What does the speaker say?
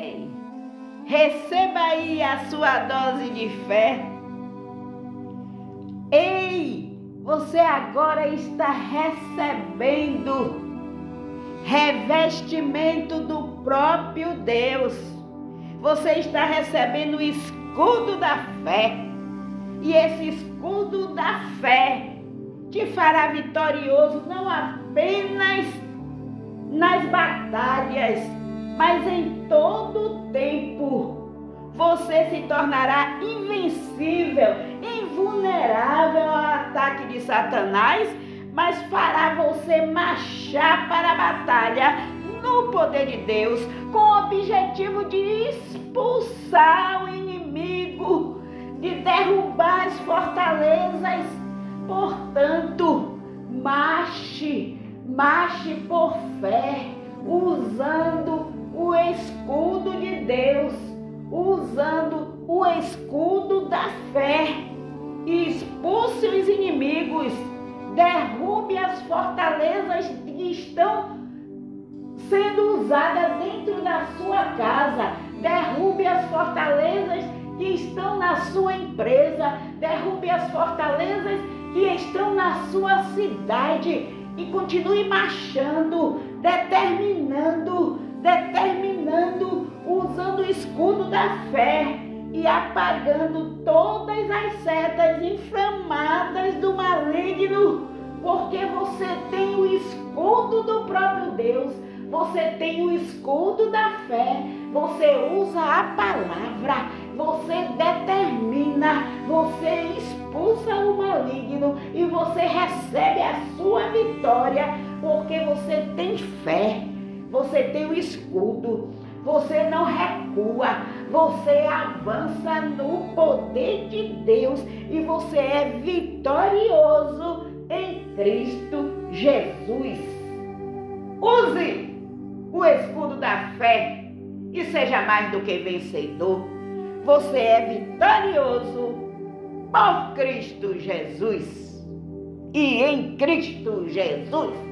Ei, receba aí a sua dose de fé. Ei, você agora está recebendo revestimento do próprio Deus. Você está recebendo o escudo da fé. E esse escudo da fé te fará vitorioso não apenas nas batalhas, mas em todo tempo. Você se tornará invencível, invulnerável ao ataque de Satanás, mas fará você marchar para a batalha no poder de Deus, com o objetivo de expulsar o inimigo, de derrubar as fortalezas. Portanto, marche, marche por fé, usando o escudo de Deus, usando o escudo da fé. Expulse os inimigos, derrube as fortalezas que estão sendo usadas dentro da sua casa, derrube as fortalezas que estão na sua empresa, derrube as fortalezas que estão na sua cidade. E continue marchando, determinando, determinando, escudo da fé e apagando todas as setas inflamadas do maligno, porque você tem o escudo do próprio Deus, você tem o escudo da fé, você usa a palavra, você determina, você expulsa o maligno e você recebe a sua vitória, porque você tem fé, você tem o escudo, você não recua, você avança no poder de Deus e você é vitorioso em Cristo Jesus. Use o escudo da fé e seja mais do que vencedor. Você é vitorioso por Cristo Jesus. E em Cristo Jesus